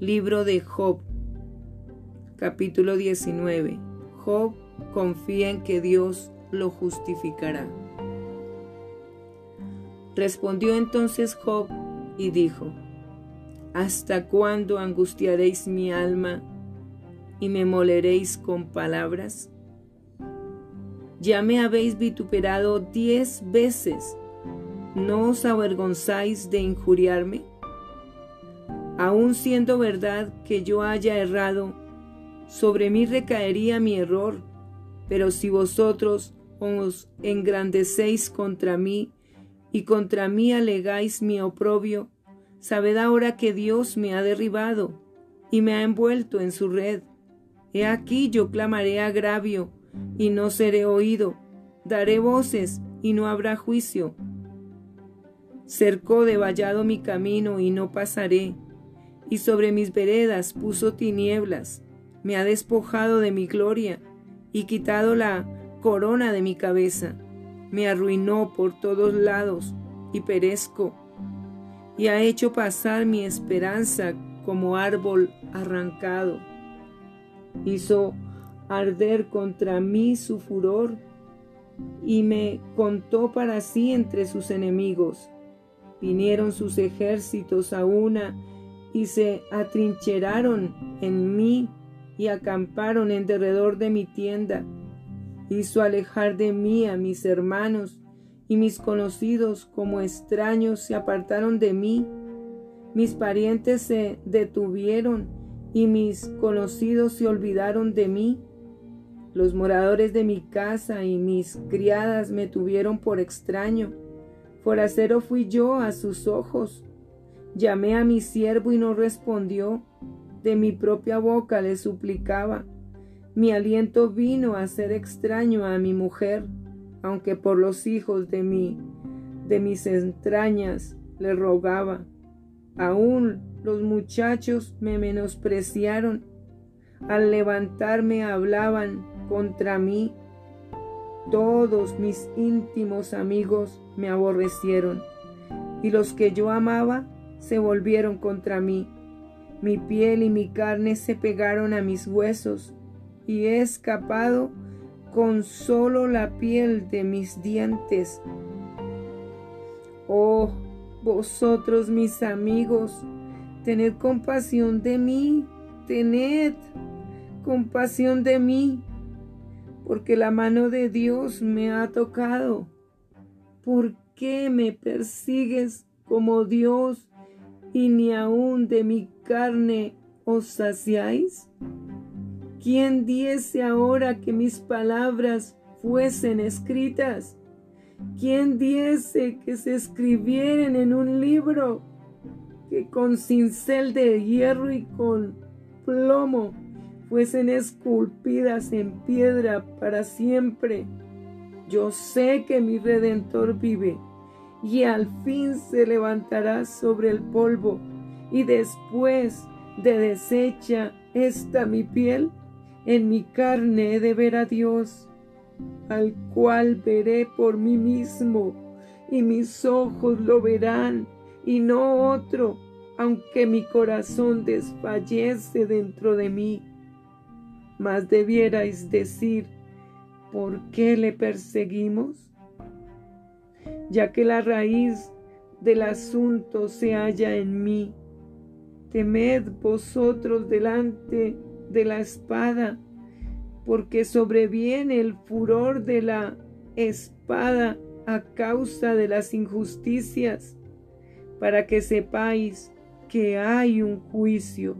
Libro de Job, capítulo 19. Job confía en que Dios lo justificará. Respondió entonces Job y dijo, ¿Hasta cuándo angustiaréis mi alma y me moleréis con palabras? Ya me habéis vituperado diez veces. ¿No os avergonzáis de injuriarme? Aun siendo verdad que yo haya errado, sobre mí recaería mi error, pero si vosotros os engrandecéis contra mí y contra mí alegáis mi oprobio, sabed ahora que Dios me ha derribado y me ha envuelto en su red. He aquí yo clamaré agravio y no seré oído, daré voces y no habrá juicio. Cercó de vallado mi camino y no pasaré, y sobre mis veredas puso tinieblas, me ha despojado de mi gloria y quitado la corona de mi cabeza, me arruinó por todos lados y perezco, y ha hecho pasar mi esperanza como árbol arrancado. Hizo arder contra mí su furor y me contó para sí entre sus enemigos. Vinieron sus ejércitos a una y se atrincheraron en mí y acamparon en derredor de mi tienda. Hizo alejar de mí a mis hermanos y mis conocidos como extraños se apartaron de mí. Mis parientes se detuvieron y mis conocidos se olvidaron de mí. Los moradores de mi casa y mis criadas me tuvieron por extraño. Foracero fui yo a sus ojos. Llamé a mi siervo y no respondió. De mi propia boca le suplicaba. Mi aliento vino a ser extraño a mi mujer, aunque por los hijos de mí, de mis entrañas, le rogaba. Aún los muchachos me menospreciaron. Al levantarme hablaban contra mí. Todos mis íntimos amigos me aborrecieron, y los que yo amaba se volvieron contra mí. Mi piel y mi carne se pegaron a mis huesos, y he escapado con solo la piel de mis dientes. Oh, vosotros mis amigos, tened compasión de mí, tened compasión de mí, porque la mano de Dios me ha tocado. ¿Por qué me persigues como Dios y ni aun de mi carne os saciáis? ¿Quién diese ahora que mis palabras fuesen escritas? ¿Quién diese que se escribieran en un libro que con cincel de hierro y con plomo fuesen esculpidas en piedra para siempre? Yo sé que mi redentor vive y al fin se levantará sobre el polvo, y después de deshecha esta mi piel, en mi carne he de ver a Dios, al cual veré por mí mismo, y mis ojos lo verán, y no otro, aunque mi corazón desfallece dentro de mí. Mas debierais decir, ¿por qué le perseguimos? Ya que la raíz del asunto se halla en mí. Temed vosotros delante de la espada, porque sobreviene el furor de la espada a causa de las injusticias, para que sepáis que hay un juicio